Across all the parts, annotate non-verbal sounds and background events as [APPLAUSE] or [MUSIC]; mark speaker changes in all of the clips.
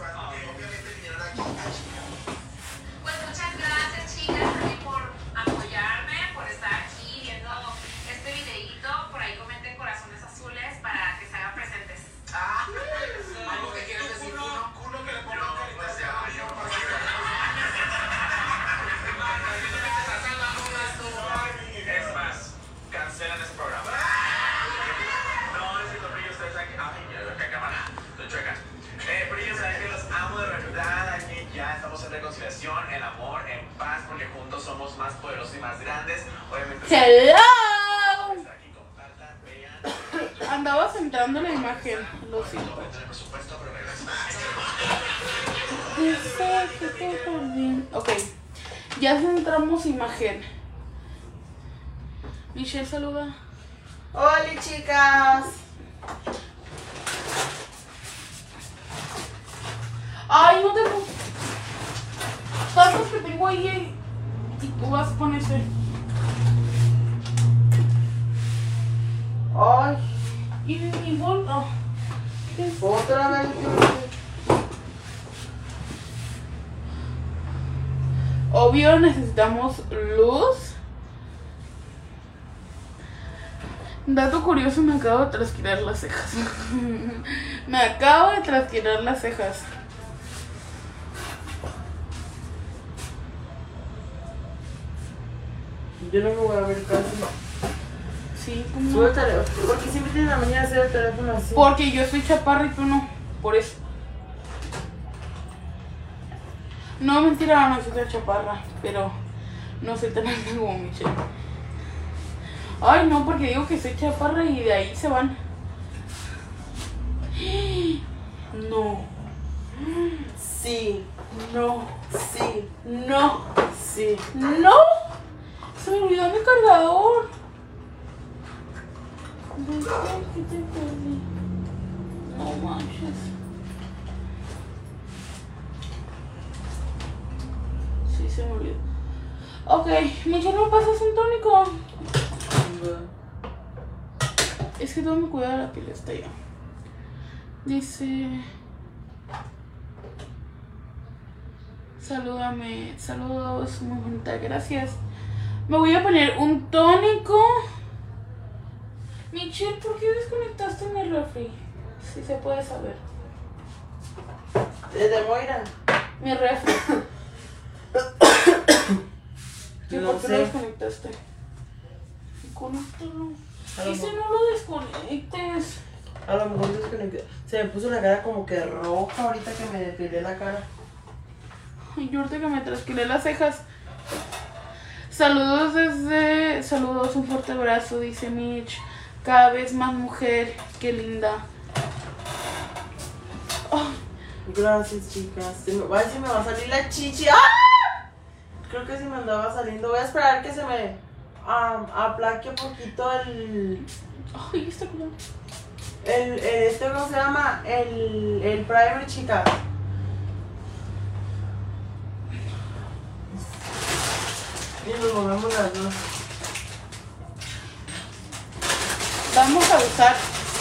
Speaker 1: Pues
Speaker 2: ¡Hello! Andaba centrando la imagen, lo siento. Ok, ya centramos imagen. Michelle saluda.
Speaker 3: Hola chicas.
Speaker 2: Ay, no tengo. Tantos que tengo ahí y tú vas con ese.
Speaker 3: Ay,
Speaker 2: Y mi bolsa.
Speaker 3: otra vez.
Speaker 2: Obvio necesitamos luz. Dato curioso, me acabo de trasquilar las cejas. [LAUGHS] me acabo de trasquilar las cejas.
Speaker 3: Yo no me voy a ver casi.
Speaker 2: Sí, como...
Speaker 3: Sube el teléfono. Porque siempre tienes la mañana hacer el teléfono así.
Speaker 2: Porque yo soy chaparra y tú no. Por eso. No, mentira, no soy tan chaparra. Pero no soy tan alta como Michelle. Ay, no, porque digo que soy chaparra y de ahí se van. No,
Speaker 3: Sí,
Speaker 2: no,
Speaker 3: sí,
Speaker 2: no,
Speaker 3: sí.
Speaker 2: no. Se me olvidó mi cargador. ¿Qué te perdí? No manches. Sí, se me olvidó. Ok, Michelle, ¿me pasas un tónico? Es que todo me cuida la piel está ya. Dice. Salúdame. Saludos, muy bonita, gracias. Me voy a poner un tónico. Michelle, ¿por qué desconectaste mi refri? Si se puede saber.
Speaker 3: Desde Moira.
Speaker 2: Mi refri. ¿Y
Speaker 3: No
Speaker 2: por qué
Speaker 3: sé.
Speaker 2: lo desconectaste? Conéctalo.
Speaker 3: Mejor-
Speaker 2: no lo desconectes.
Speaker 3: A lo mejor desconecté. Se me puso la cara como que roja ahorita que me depilé la cara.
Speaker 2: Ay, yo ahorita que me trasquilé las cejas. Saludos desde. Saludos, un fuerte abrazo, dice Mitch. Cada vez más mujer, qué linda. Ay,
Speaker 3: Gracias, chicas. Se me, ay, se me va a salir la chichi. ¡Ah! Creo que se me andaba saliendo. Voy a esperar que se me aplaque un poquito el,
Speaker 2: ay, está como.
Speaker 3: el, el- Este, ¿cómo se llama? El, el primer, chica. Y nos movemos las dos.
Speaker 2: Vamos a usar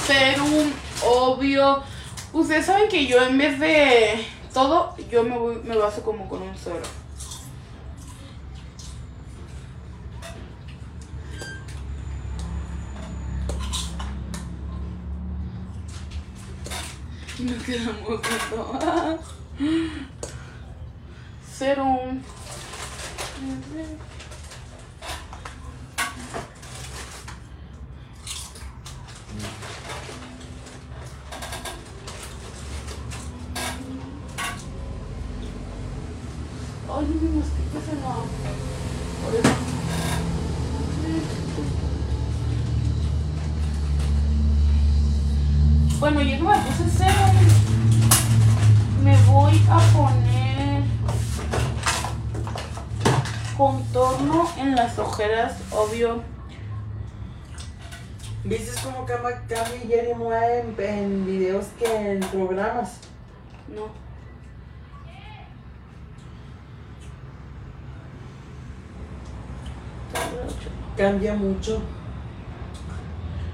Speaker 2: serum, obvio. Ustedes saben que yo en vez de todo, yo me, voy, me baso como con un. Y nos quedamos con Serum. Ay, mi mosquito se va. Por eso. Bueno, ya que me puse cero, me voy a poner contorno en las ojeras, obvio.
Speaker 3: ¿Viste cómo cambia, Jerry Moe en, en videos que en programas?
Speaker 2: No.
Speaker 3: Cambia mucho.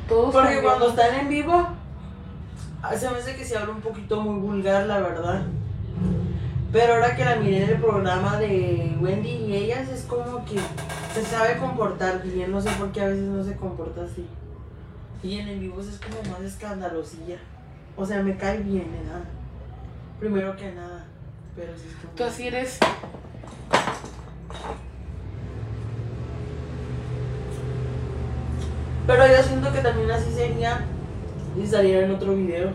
Speaker 2: Todos
Speaker 3: Porque cuando están en vivo, se me hace que se habla un poquito muy vulgar, la verdad. Pero ahora que la miré en el programa de Wendy y ellas, es como que se sabe comportar bien. No sé por qué a veces no se comporta así. Y en el vivo es como más escandalosilla. O sea, me cae bien, ¿verdad? Primero que nada. Pero sí es como-
Speaker 2: Tú así eres.
Speaker 3: Pero yo siento que también así sería y saliera en otro video.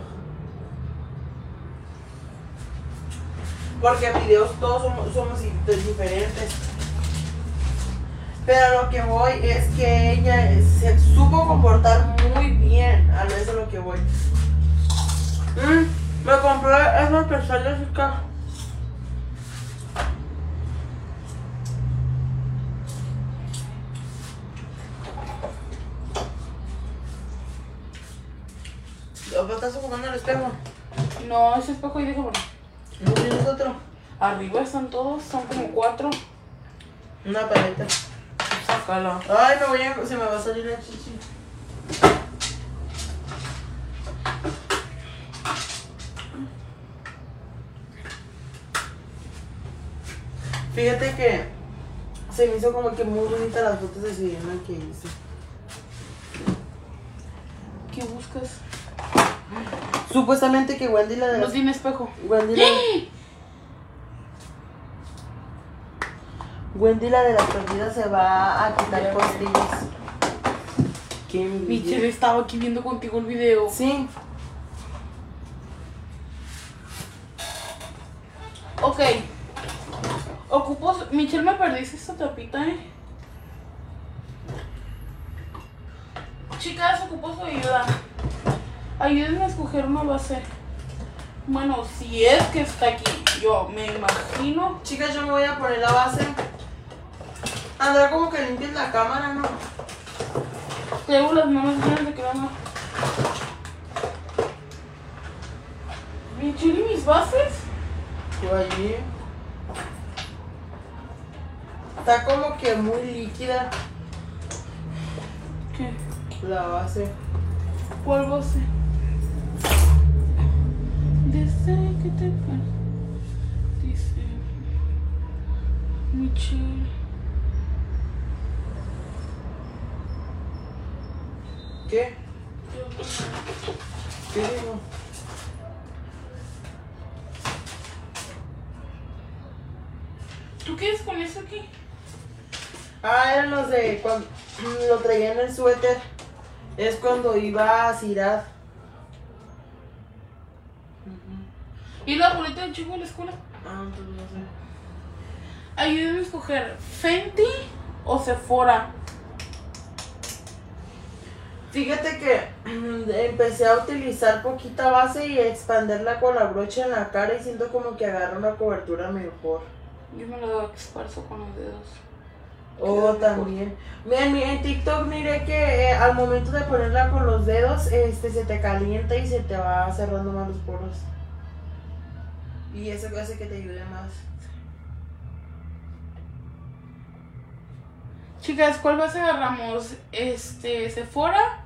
Speaker 3: Porque videos todos somos, somos di- diferentes. Pero lo que voy es que ella se supo comportar muy bien. A eso es lo que voy. Mm, me compré esas pestañas acá. ¿O estás ocupando el espejo?
Speaker 2: No, ese espejo déjalo.
Speaker 3: ¿No tienes otro?
Speaker 2: Arriba están todos, son como cuatro.
Speaker 3: Una paleta.
Speaker 2: Sácala.
Speaker 3: Ay, me voy a, se me va a salir la chichi. Fíjate que se me hizo como que muy bonita las fotos de Sirena que hice.
Speaker 2: ¿Qué buscas?
Speaker 3: Supuestamente que Wendy la de
Speaker 2: No
Speaker 3: las...
Speaker 2: tiene espejo.
Speaker 3: Wendy la... Wendy la de las perdidas se va a quitar costillas. Qué.
Speaker 2: Michelle estaba aquí viendo contigo el video.
Speaker 3: Sí.
Speaker 2: Ok. Ocupo. Michelle, me perdiste esta tapita, eh. Chicas, ocupo su ayuda. Ayúdenme a escoger una base. Bueno, si es que está aquí, yo me imagino.
Speaker 3: Chicas, yo me voy a poner la base. Andrá como que limpies la cámara, ¿no?
Speaker 2: Tengo las manos llenas de crema. Michelle, ¿y mis bases?
Speaker 3: Yo allí. Está como que muy líquida
Speaker 2: ¿Qué?
Speaker 3: la base.
Speaker 2: ¿Cuál base? Desde que te fue. Dice. Michelle.
Speaker 3: ¿Qué? ¿Qué digo?
Speaker 2: ¿Tú qué es con eso aquí?
Speaker 3: Ah, eran los de cuando lo traía en el suéter. Es cuando iba a Ciudad.
Speaker 2: ¿Y la boleta de chico de la escuela?
Speaker 3: Ah, entonces no sé.
Speaker 2: Ayúdenme a escoger Fenty o Sephora.
Speaker 3: Fíjate que mm, empecé a utilizar poquita base y a expanderla con la brocha en la cara y siento como que agarra una cobertura mejor.
Speaker 2: Yo me lo esparzo con los dedos.
Speaker 3: Oh, también. Mira, en, mi- en TikTok miré que eh, al momento de ponerla con los dedos, este se te calienta y se te va cerrando más los poros. Y eso hace que te ayude más.
Speaker 2: Chicas, ¿cuál base agarramos? Este, Sephora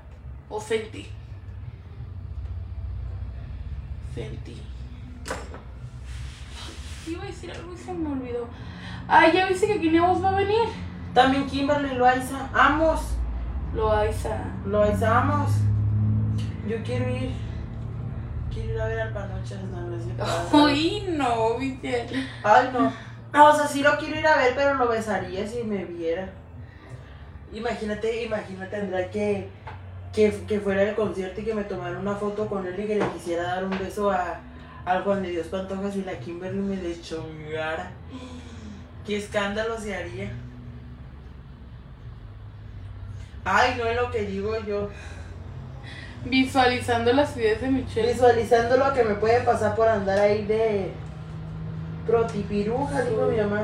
Speaker 2: o Fenty? Fenty. Iba a decir algo y se me olvidó. Ay, ya viste que Voz va a venir.
Speaker 3: También Kimberly Loaiza. Amos.
Speaker 2: Loaiza.
Speaker 3: Loaiza, amos. Yo quiero ir. Quiero ir a ver al Panochas, no, no es mi.
Speaker 2: Uy, no, viste.
Speaker 3: Ay, no. No, o sea, sí lo quiero ir a ver, pero lo besaría si me viera. Imagínate, imagínate, Andrea, que, que, que fuera el concierto y que me tomara una foto con él y que le quisiera dar un beso a, al Juan de Dios Pantojas y la Kimberly me deschongara. Qué escándalo se haría. Ay, no es lo que digo yo.
Speaker 2: Visualizando las ideas de Michelle.
Speaker 3: Visualizando lo que me puede pasar por andar ahí de protipiruja, dijo mi mamá.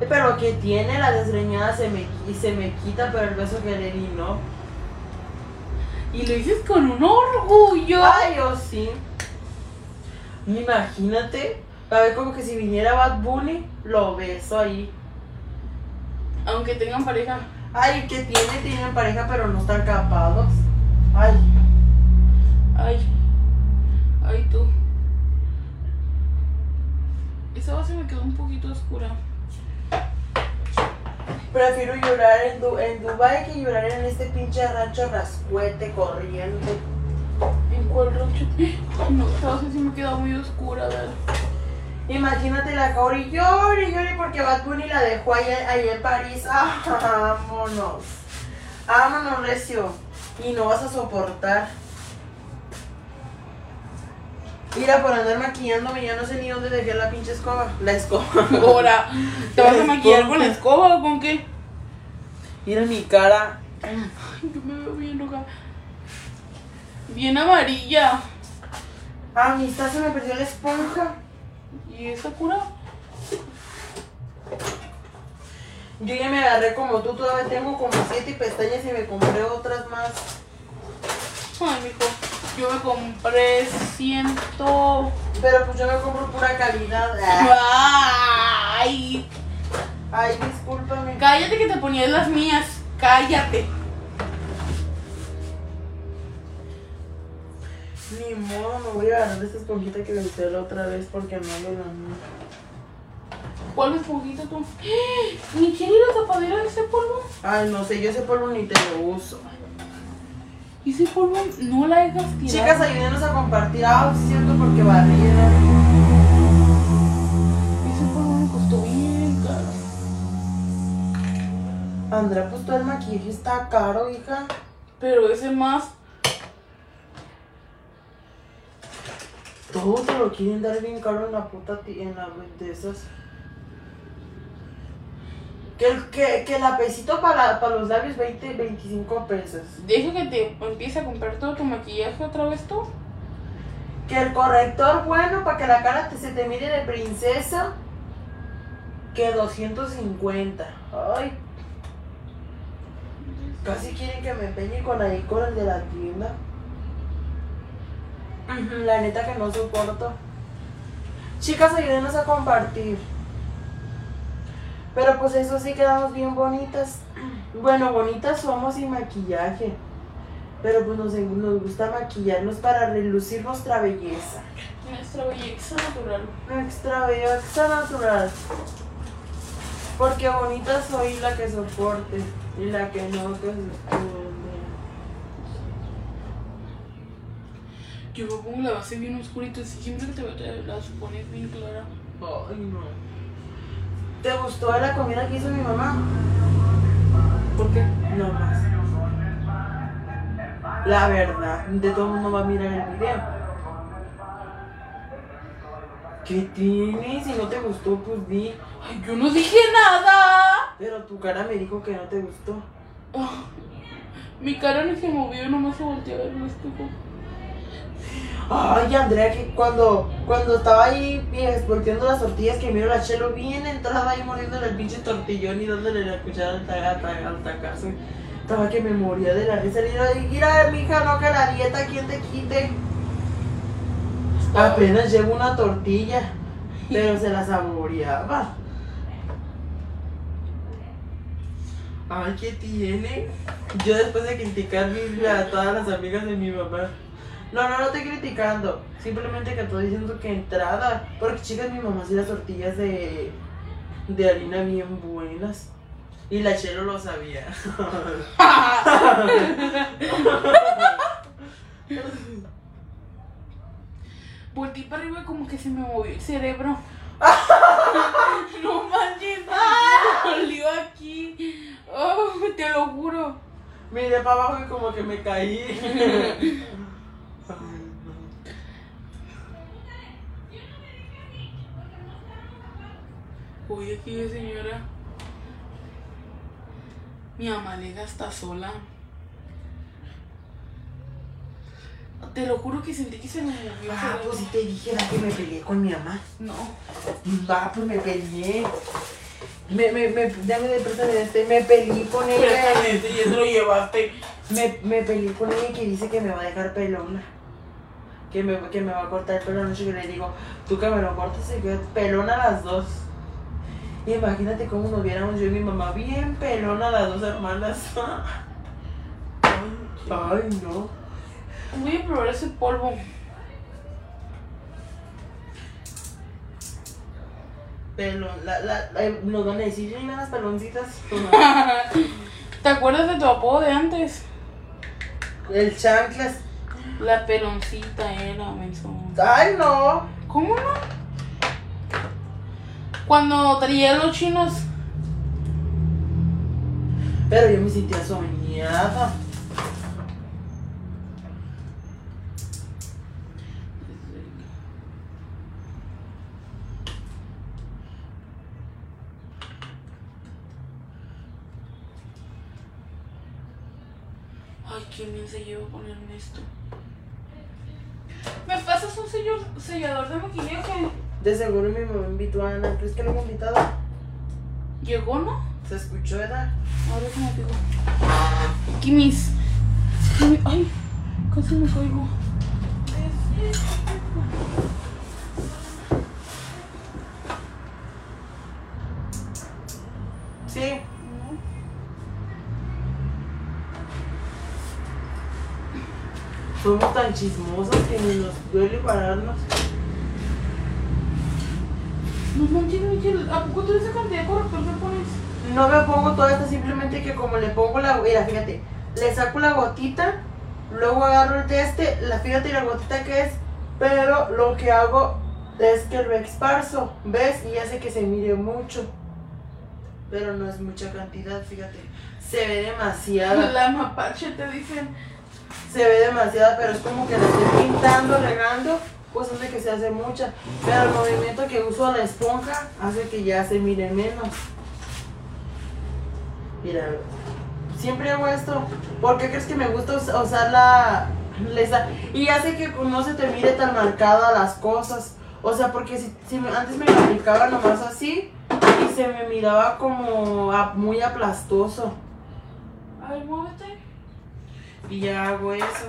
Speaker 3: Ay, Pero que tiene la desgreñada se me, y se me quita, pero el beso que le di no.
Speaker 2: Y lo dices con un orgullo.
Speaker 3: Ay, yo sí. Imagínate, a ver como que si viniera Bad Bunny, lo beso ahí.
Speaker 2: Aunque tengan pareja.
Speaker 3: Ay, que tiene, tienen pareja, pero no están capados. Ay,
Speaker 2: Ay. Ay, tú. un poquito oscura.
Speaker 3: Prefiero llorar en, Du- en Dubai que llorar en este pinche rancho rascuete corriente.
Speaker 2: ¿En cuál rancho? [LAUGHS] No, esta vez sí me queda muy oscura, ¿verdad?
Speaker 3: Imagínate la Kaori llore, llore porque Bad Bunny la dejó allá, allá en París. Ah, [LAUGHS] vámonos. Vámonos, Recio. Y no vas a soportar. Mira, por andar maquillándome, ya no sé ni dónde dejé la pinche escoba. La escoba.
Speaker 2: Ahora, ¿te vas a
Speaker 3: La
Speaker 2: maquillar con la escoba o con qué?
Speaker 3: Mira mi cara.
Speaker 2: Ay, yo me veo bien loca. Bien amarilla.
Speaker 3: Ah, amistad, se me perdió la esponja.
Speaker 2: ¿Y esa cura?
Speaker 3: Yo ya me agarré como tú, todavía tengo como siete pestañas y me compré otras más.
Speaker 2: Ay, mijo. Yo me compré ciento.
Speaker 3: Pero pues yo me compro pura calidad.
Speaker 2: Ay,
Speaker 3: Ay, discúlpame.
Speaker 2: cállate que te ponías las mías. Cállate.
Speaker 3: Modo, me voy a agarrar de esta esponjita que me usé la otra vez porque no lo gané.
Speaker 2: ¿Cuál esponjita tú? [GASPS] ¿Ni quiere la tapadera de ese polvo?
Speaker 3: Ay, no sé, yo ese polvo ni te lo uso.
Speaker 2: ¿Y ese polvo no la dejas tirar?
Speaker 3: Chicas, ayúdenos a compartir. Ah, sí es cierto, porque barriera.
Speaker 2: Ese polvo me costó bien caro.
Speaker 3: Andrea, pues todo el maquillaje está caro, hija.
Speaker 2: Pero ese más.
Speaker 3: Todo te lo quieren dar bien caro en la puta en la de esas. Que el que, que el apesito para, para los labios 20, 25 pesos.
Speaker 2: Deja que te empiece a comprar todo tu maquillaje otra vez tú.
Speaker 3: Que el corrector bueno para que la cara te, se te mire de princesa. Que 250. Ay. Casi quieren que me empeñe con ahí con el de la tienda. La neta que no soporto. Chicas, ayúdenos a compartir. Pero pues eso sí quedamos bien bonitas. Bueno, bonitas somos sin maquillaje. Pero pues nos, nos gusta maquillarnos para relucir nuestra belleza.
Speaker 2: Nuestra belleza natural.
Speaker 3: Nuestra belleza natural. Porque bonita soy la que soporte y la que no que se
Speaker 2: Yo me pongo la base bien oscurita, así siempre que te la pones bien clara.
Speaker 3: Ay, no. ¿Te gustó la comida que hizo mi mamá?
Speaker 2: ¿Por qué?
Speaker 3: No más. La verdad, de todo el mundo va a mirar el video. ¿Qué tienes? Si no te gustó, pues di.
Speaker 2: Ay, yo no dije nada.
Speaker 3: Pero tu cara me dijo que no te gustó.
Speaker 2: Ah, mi cara no se movió, nomás se volteó a ver el espejo.
Speaker 3: Ay, Andrea, que cuando, cuando estaba ahí volteando las tortillas, que miro la chelo bien entrada ahí mordiéndole el pinche tortillón y dándole la cuchara al, tacazo. Estaba que me moría de la risa. Le digo, mira, mija, no que la dieta, ¿quién te quite? Apenas llevo una tortilla, pero se la saboreaba. Ay, ¿qué tiene? Yo después de criticar a todas las amigas de mi mamá. No, no, no estoy criticando. Simplemente que estoy diciendo que entrada. Porque chicas, mi mamá hacía las tortillas de, de harina bien buenas. Y la chelo lo sabía.
Speaker 2: Volteé para arriba y como que se me movió el cerebro. [LAUGHS] no manches, me dolió aquí. Oh, te lo juro.
Speaker 3: Miré para abajo y como que me caí. [LAUGHS] Ay, no.
Speaker 2: Oye, aquí señora. Mi mamá le gasta sola. Te lo juro que sentí que se me movió
Speaker 3: Ah, pues si te dijera que me peleé con mi mamá.
Speaker 2: No.
Speaker 3: Ah, pues me peleé. Me, me, me, dame de este, me peleé con ella.
Speaker 2: Préstame, y eso lo llevaste.
Speaker 3: Me, me peleé con ella que dice que me va a dejar pelona. Que me, que me va a cortar el pelo anoche. Que le digo, tú que me lo cortas y que pelona las dos. Imagínate cómo nos viéramos yo y mi mamá bien pelona las dos hermanas. [LAUGHS] Ay, no.
Speaker 2: Voy a probar ese polvo.
Speaker 3: pelón. La, la, la- nos van a decir, "Ay, las peloncitas. No. [LAUGHS]
Speaker 2: ¿Te acuerdas de tu apodo de antes?
Speaker 3: El chanclas.
Speaker 2: La peloncita era, menso.
Speaker 3: Ay, no.
Speaker 2: ¿Cómo no? Cuando traía los chinos.
Speaker 3: Pero yo me sentía soñada.
Speaker 2: Ay, qué bien se lleva ponerme esto. ¿Me pasas un sello- sellador de maquillaje?
Speaker 3: De seguro mi mamá invitó a Ana. ¿Crees que lo he invitado?
Speaker 2: ¿Llegó, no?
Speaker 3: ¿Se escuchó, edad?
Speaker 2: Ahora se me pegó. Kimis. Kimi- Ay, casi me caigo.
Speaker 3: Tan chismosos que ni nos duele pararnos.
Speaker 2: No manches, Michelle. ¿A poco tú esa cantidad de corrector me pones?
Speaker 3: No me pongo todo esto, simplemente que como le pongo la... Mira, fíjate. Le saco la gotita, luego agarro el de este, la fíjate la gotita que es, pero lo que hago es que lo esparzo, ¿ves? Y hace que se mire mucho. Pero no es mucha cantidad, fíjate. Se ve demasiada.
Speaker 2: La mapache te dicen.
Speaker 3: Se ve demasiada, pero es como que la estoy pintando, regando, pues hace que se hace mucha. Pero el movimiento que uso la esponja hace que ya se mire menos. Mira, siempre hago esto. ¿Por qué crees que me gusta us- usar la lesa? Y hace que no se te mire tan marcada las cosas. O sea, porque si, antes me aplicaba nomás así y se me miraba como a- muy aplastoso.
Speaker 2: A ver, muévete.
Speaker 3: Y ya hago eso.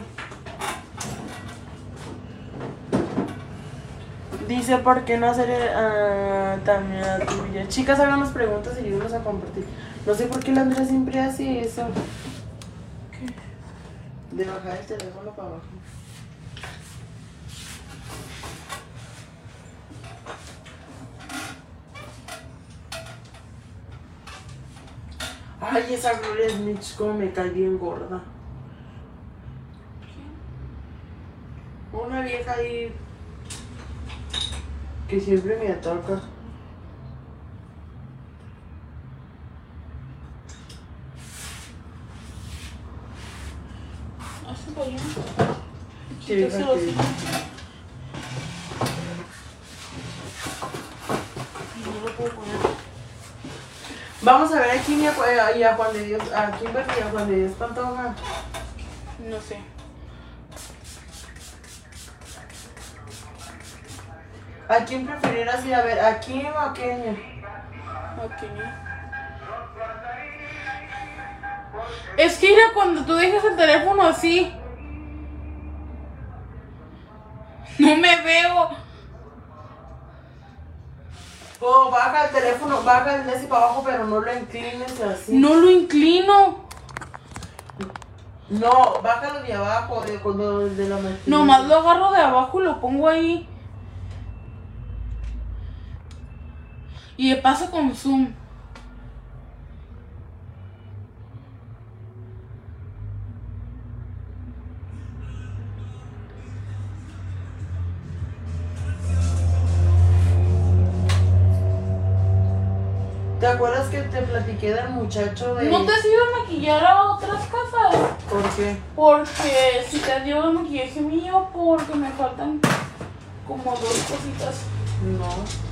Speaker 3: Dice, ¿por qué no hacer ah, también la tuya? Chicas, hagan las preguntas y ayúdenos a compartir. No sé por qué la Andrea siempre hace eso. De bajar el teléfono para abajo. Ay, esa Gloria Smith, como me cae bien gorda. Ahí que siempre me ataca.
Speaker 2: Lo puedo poner.
Speaker 3: Vamos a ver a Kim y a, Ju- y a Juan de Dios, a Kimberly y a Juan de Dios Pantoja.
Speaker 2: No sé.
Speaker 3: ¿A quién preferirás ir a ver? ¿A Kim o a Kenia?
Speaker 2: Ok. Es que mira, cuando tú dejas el teléfono así. No me veo.
Speaker 3: Oh, baja el teléfono, baja el de ese para abajo, pero no lo inclines así.
Speaker 2: No lo inclino.
Speaker 3: No, bájalo de abajo, de, cuando- de la maquinita.
Speaker 2: Nomás lo agarro de abajo y lo pongo ahí. Y de paso con zoom.
Speaker 3: ¿Te acuerdas que te platiqué del muchacho de...
Speaker 2: ¿No te has ido a maquillar a otras casas?
Speaker 3: ¿Por qué?
Speaker 2: Porque si te has llevado el maquillaje mío, porque me faltan como dos cositas.
Speaker 3: No.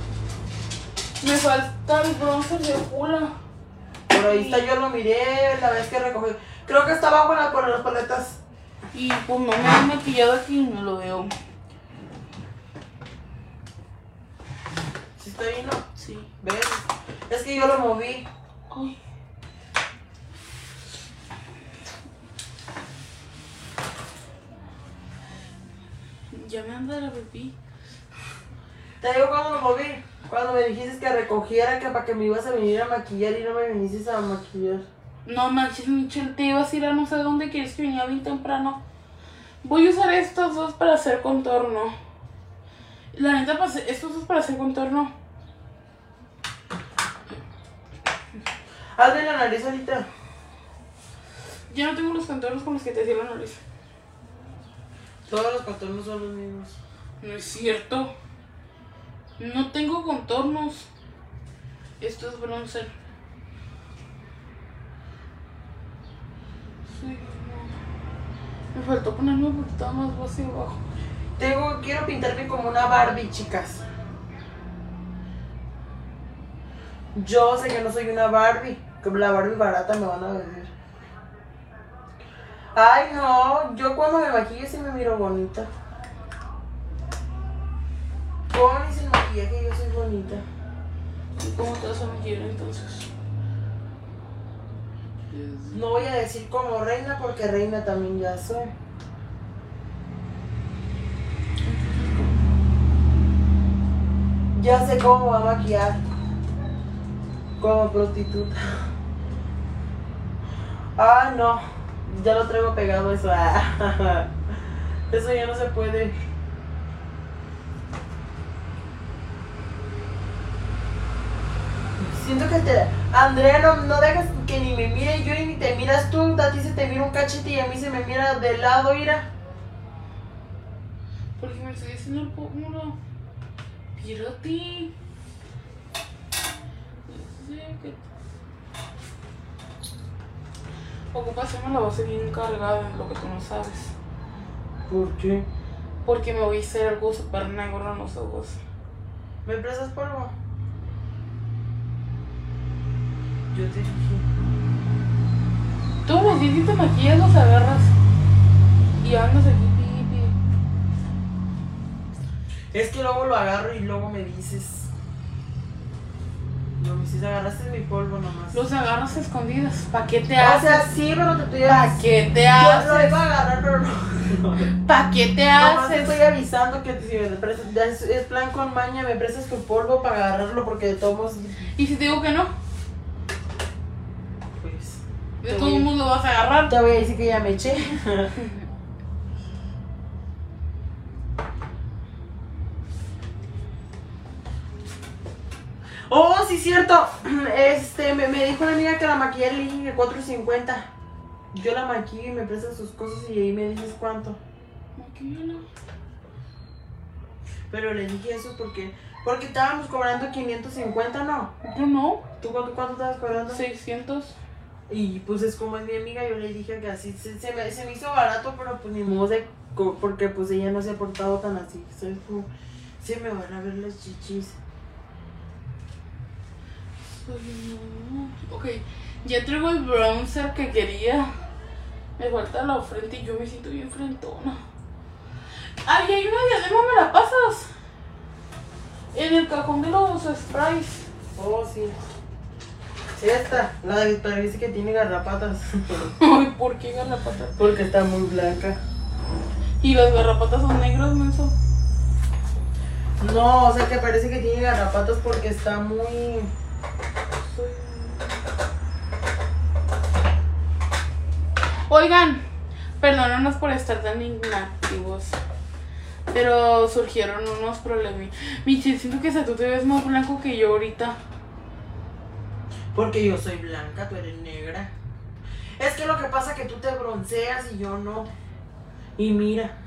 Speaker 2: Me falta el bronzer de Pula.
Speaker 3: Por ahí está, yo lo miré la vez que recogí. Creo que está abajo la- por las paletas.
Speaker 2: Y pues no me han maquillado aquí y no lo veo.
Speaker 3: Si está ahí, ¿no?
Speaker 2: Sí.
Speaker 3: ¿Ves? Es que yo lo moví.
Speaker 2: Ay. Ya me anda la pipí.
Speaker 3: Te digo cuando lo moví. Cuando me dijiste que recogiera que para que me ibas a venir a maquillar y no me viniste a maquillar.
Speaker 2: No manches, Michelle, te ibas a ir a no sé dónde quieres que viniera bien temprano. Voy a usar estos dos para hacer contorno. La neta, pues, estos dos para hacer contorno.
Speaker 3: Hazme la nariz ahorita.
Speaker 2: Ya no tengo los contornos con los que te hacía la nariz.
Speaker 3: Todos los contornos son los mismos.
Speaker 2: No es cierto. No tengo contornos. Esto es bronzer. Sí, no. Me faltó ponerme un poquito más hacia abajo.
Speaker 3: Tengo, quiero pintarme como una Barbie, chicas. Yo sé que no soy una Barbie. Como la Barbie barata me van a decir. Ay, no. Yo cuando me maquillo sí me miro bonita. Con y sin maquillaje yo soy bonita.
Speaker 2: ¿Y cómo te vas a maquillar entonces?
Speaker 3: No voy a decir como reina porque reina también ya soy. Ya sé cómo va a maquillar. Como prostituta. Ah, no. Ya lo traigo pegado eso. Ah, [LAUGHS] Eso ya no se puede. Siento que te... Andrea, no, no dejas que ni me mire yo y ni te miras tú. A ti se te mira un cachete y a mí se me mira de lado, mira.
Speaker 2: Porque me estoy haciendo el. Sí, que- Ocupa hacerme la base bien cargada, lo que tú no sabes.
Speaker 3: ¿Por qué?
Speaker 2: Porque me voy a hacer algo súper negro en los ojos.
Speaker 3: ¿Me prestas polvo? Yo te dije.
Speaker 2: Los días que te maquillas los agarras. Y andas aquí, pi, pi.
Speaker 3: Es que luego lo agarro y luego me dices. No me dices, agarraste mi polvo nomás.
Speaker 2: Los agarras escondidas. ¿Pa' qué te
Speaker 3: o
Speaker 2: haces?
Speaker 3: sea, sí, pero te estoy
Speaker 2: ¿Pa' qué te
Speaker 3: Yo lo
Speaker 2: haces?
Speaker 3: iba a agarrar, pero no.
Speaker 2: ¿Pa' qué te [LAUGHS]
Speaker 3: Nomás te
Speaker 2: haces?
Speaker 3: estoy avisando que si me prestas, es, plan con maña, me prestas tu polvo para agarrarlo porque de todos
Speaker 2: ¿Y si te digo que no? De todos
Speaker 3: voy-
Speaker 2: modos lo vas a agarrar.
Speaker 3: Te voy a decir que ya me eché. [LAUGHS] Oh, sí, cierto. [CLEARS THROAT] Este, me, me dijo una amiga que la maquillé le dije que 4.50. Yo la maquillo y me prestas sus cosas y ahí me dices cuánto.
Speaker 2: Maquíllala.
Speaker 3: Pero le dije eso porque porque estábamos cobrando 550, ¿no?
Speaker 2: Yo no.
Speaker 3: ¿Tú cuánto, cuánto estabas cobrando?
Speaker 2: 600.
Speaker 3: Y pues es como es mi amiga, yo le dije que así se, se me, se me hizo barato, pero pues ni modo de, porque pues ella no se ha portado tan así. ¿Sabes? Como, se me van a ver las chichis.
Speaker 2: Ok, ya traigo el bronzer que quería. Me falta la frente y yo me siento bien frentona. Ay, hay una diadema, ¿me la pasas? En el cajón de los sprays.
Speaker 3: Oh, sí. Esta, la de Victoria dice que tiene garrapatas. [LAUGHS]
Speaker 2: Ay, ¿por qué garrapatas?
Speaker 3: porque está muy blanca.
Speaker 2: Y las garrapatas son negras, menso.
Speaker 3: No, o sea que parece que tiene garrapatas porque está muy.
Speaker 2: Oigan, perdónanos por estar tan inactivos. Pero surgieron unos problemas. Michi, siento que tú te ves más blanco que yo ahorita.
Speaker 3: Porque yo soy blanca, tú eres negra. Es que lo que pasa es que tú te bronceas y yo no. Y mira.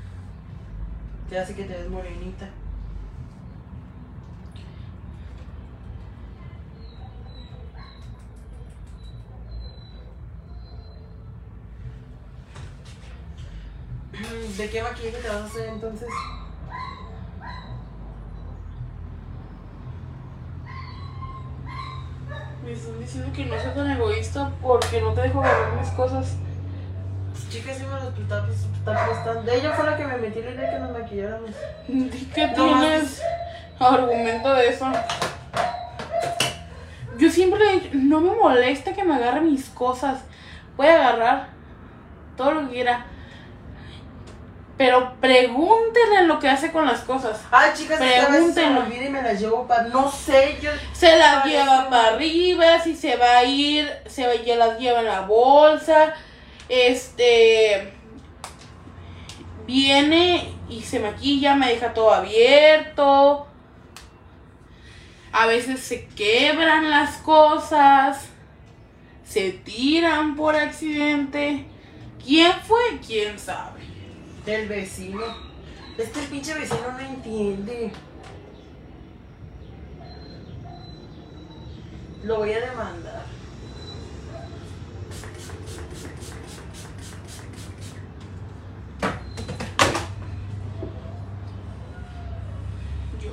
Speaker 3: Te hace que te ves morenita. [CLEARS THROAT] ¿De qué maquillaje te vas a hacer entonces?
Speaker 2: Me están diciendo que no soy tan egoísta porque no te dejo agarrar mis cosas.
Speaker 3: Chicas, sí me los está, está prestando. Ella fue la que me metió la idea que nos maquilláramos.
Speaker 2: Que
Speaker 3: No más.
Speaker 2: tienes argumento de eso. Yo siempre le he dicho, no me molesta que me agarre mis cosas. Puede agarrar todo lo que quiera. Pero pregúntenle lo que hace con las cosas.
Speaker 3: Ay, chicas, se
Speaker 2: Pregúntenlo.
Speaker 3: olvida y me las llevo para. No sé, yo.
Speaker 2: Se las
Speaker 3: Parece
Speaker 2: lleva para arriba, si se va a ir, se va, ya las lleva en la bolsa. Este viene y se maquilla, me deja todo abierto. A veces se quebran las cosas. se tiran por accidente. ¿Quién fue? ¿Quién sabe?
Speaker 3: El vecino. Es que el pinche vecino no entiende. Lo voy a demandar.
Speaker 2: Yo.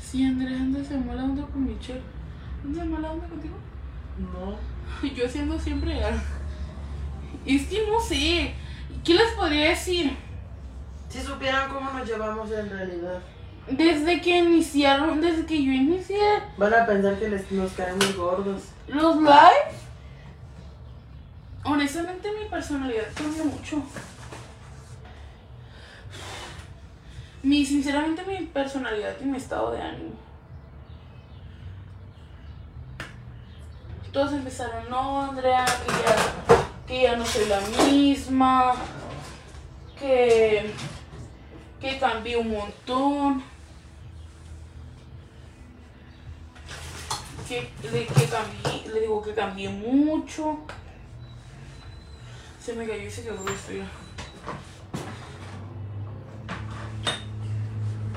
Speaker 2: Sí, Andrea, andas de mala onda con Michelle. ¿Andas de mala onda contigo?
Speaker 3: No. [LAUGHS]
Speaker 2: Yo haciendo siempre algo. Es que no sé. ¿Qué les podría decir?
Speaker 3: Si supieran cómo nos llevamos en realidad,
Speaker 2: Desde que iniciaron, desde que yo inicié
Speaker 3: van a pensar que les, nos caemos gordos.
Speaker 2: los live, honestamente mi personalidad cambia mucho. Mi, sinceramente mi personalidad y mi estado de ánimo. Todos empezaron, no Andrea, que ya, que ya no soy la misma, que, que cambié un montón. que, le, que cambié, le digo que cambié mucho. Se me cayó y se quedó esto ya.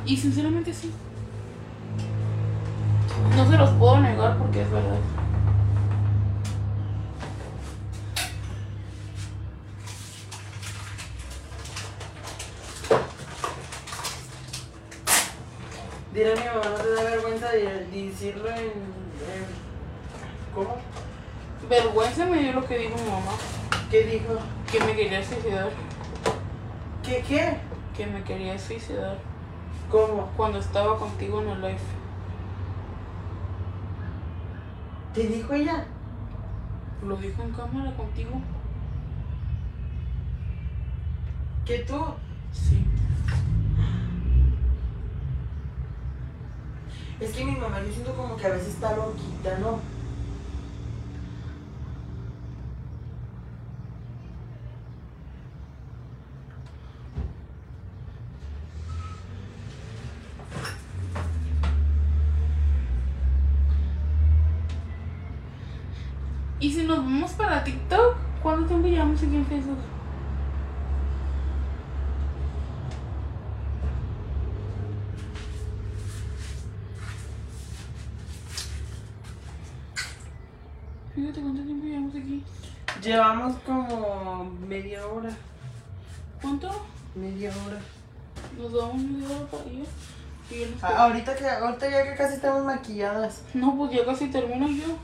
Speaker 2: Y sinceramente sí. No se los puedo negar porque es verdad.
Speaker 3: Diré a mi mamá, no te da vergüenza de, de decirlo en, en- ¿Cómo?
Speaker 2: Vergüenza me dio lo que dijo mi mamá.
Speaker 3: ¿Qué dijo?
Speaker 2: Que me quería suicidar.
Speaker 3: ¿Qué qué?
Speaker 2: Que me quería suicidar.
Speaker 3: ¿Cómo?
Speaker 2: Cuando estaba contigo en el live.
Speaker 3: ¿Te dijo ella?
Speaker 2: Lo dijo en cámara contigo.
Speaker 3: ¿Que tú?
Speaker 2: Sí.
Speaker 3: Es que mi mamá yo siento como que a veces está loquita, ¿no?
Speaker 2: Y si nos vamos para TikTok, ¿cuánto tiempo llevamos aquí en Facebook? Fíjate cuánto tiempo llevamos aquí.
Speaker 3: Llevamos como media hora.
Speaker 2: ¿Cuánto?
Speaker 3: Media hora.
Speaker 2: Nos damos media hora para ir.
Speaker 3: Ah, ahorita que ahorita ya que casi estamos maquilladas.
Speaker 2: No, pues ya casi termino yo.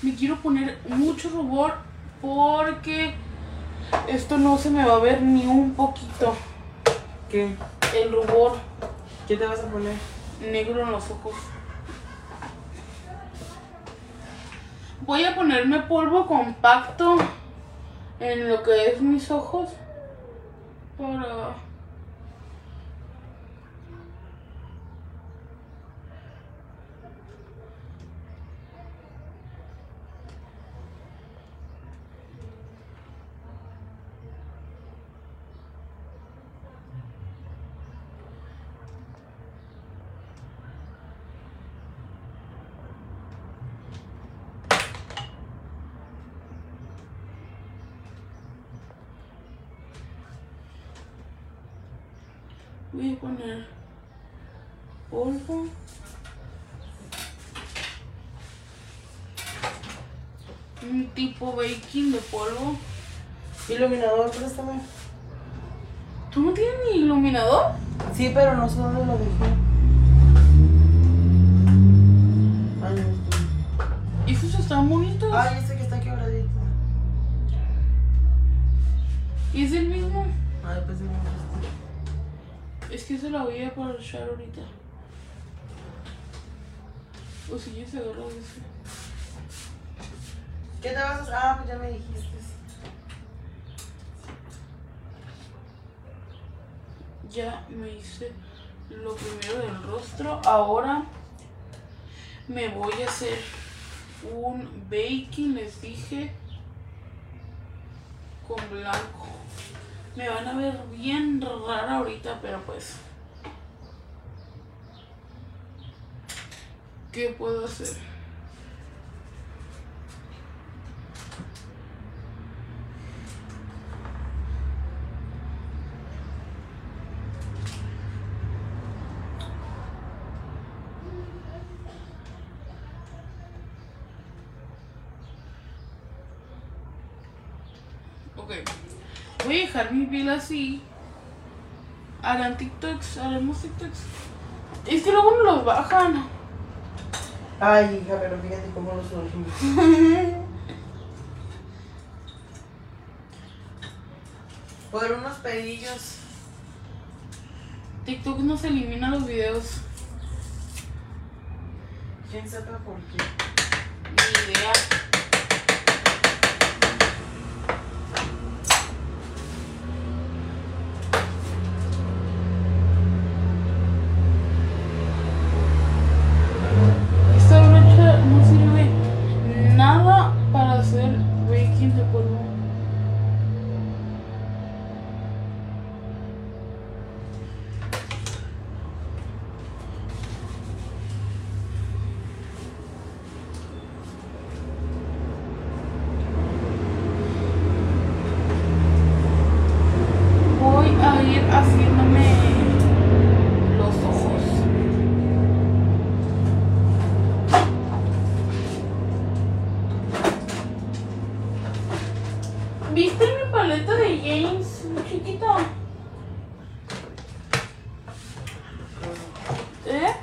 Speaker 2: Me quiero poner mucho rubor porque esto no se me va a ver ni un poquito.
Speaker 3: ¿Qué?
Speaker 2: El rubor
Speaker 3: ¿Qué te vas a poner?
Speaker 2: negro en los ojos. Voy a ponerme polvo compacto en lo que es mis ojos para Voy a poner polvo. Un de polvo.
Speaker 3: Iluminador, préstame.
Speaker 2: ¿Tú no tienes ni iluminador?
Speaker 3: Sí, pero no sé dónde lo dejé. Ay, no estoy.
Speaker 2: Esos están bonitos.
Speaker 3: Ay, ese que está quebradito.
Speaker 2: ¿Y es el mismo?
Speaker 3: Ay, pues sí, no
Speaker 2: Es que se la voy a aprovechar ahorita. O si ya se agarra de ese.
Speaker 3: ¿Qué te vas a hacer? Ah, pues ya me dijiste.
Speaker 2: Ya me hice lo primero del rostro. Ahora me voy a hacer un baking, les dije, con blanco. Me van a ver bien rara ahorita, pero pues. ¿Qué puedo hacer? Ok. Voy a piel así. Harán TikToks, haremos TikToks. Es que luego no los bajan.
Speaker 3: Ay, hija, pero fíjate cómo lo subimos. [LAUGHS] Por unos pedillos.
Speaker 2: TikTok no se elimina los videos.
Speaker 3: ¿Quién sepa por qué?
Speaker 2: Ni idea. ¿Viste mi paleta de James, chiquita? ¿Eh?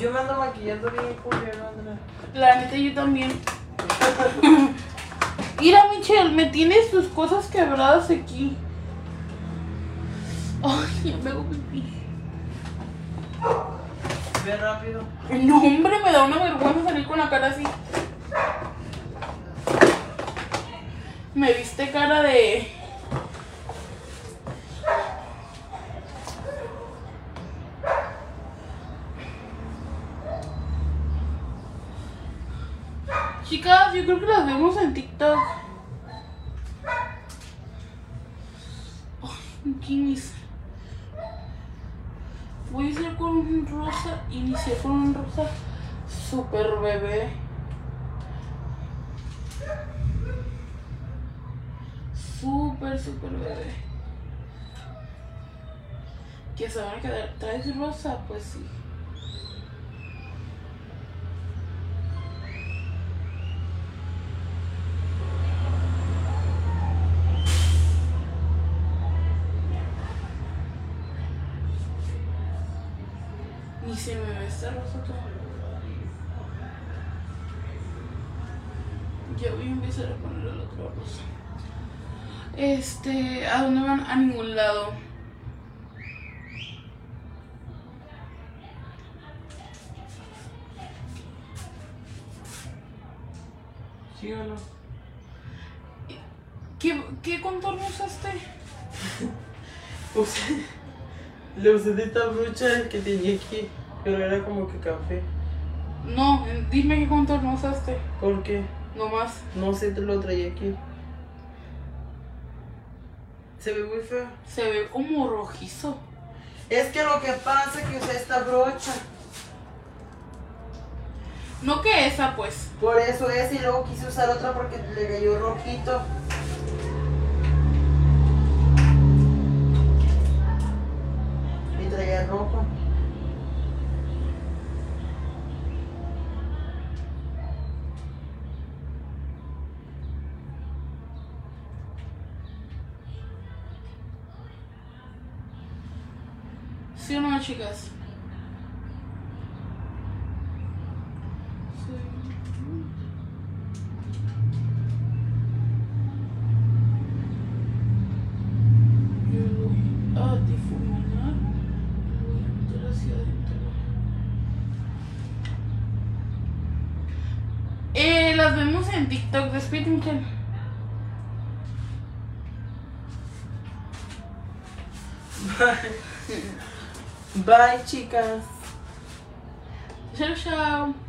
Speaker 3: Yo me ando maquillando bien culero, Andrea.
Speaker 2: La neta yo también. Mira, Michelle, me tienes tus cosas quebradas aquí. Ay, ya me hago pipí.
Speaker 3: Ve rápido.
Speaker 2: No, hombre, me da una vergüenza salir con la cara así. Me viste cara de. Chicas, yo creo que las vemos en TikTok. Ay, Kimis. Voy a hacer con un rosa, inicié con un rosa super bebé. Super, super bebé. Que se van a quedar. ¿Traes rosa? Pues sí. Ni se me ve esta rosa todavía. Ya voy a empezar a poner el otro rosa. Este, ¿a dónde van? A ningún lado.
Speaker 3: ¿Sí o no?
Speaker 2: ¿Qué, qué contorno usaste? [LAUGHS]
Speaker 3: Usé, le usé de esta brocha que tenía aquí, pero era como que café.
Speaker 2: No, dime qué contorno usaste.
Speaker 3: ¿Por qué?
Speaker 2: No más.
Speaker 3: No sé, te lo traía aquí. Se ve muy feo.
Speaker 2: Se ve como rojizo.
Speaker 3: Es que lo que pasa es que usé esta brocha.
Speaker 2: No que esa, pues.
Speaker 3: Por eso es, y luego quise usar otra porque le cayó rojito.
Speaker 2: ¿Sí o
Speaker 3: Bye, chicas.
Speaker 2: Tchau, tchau.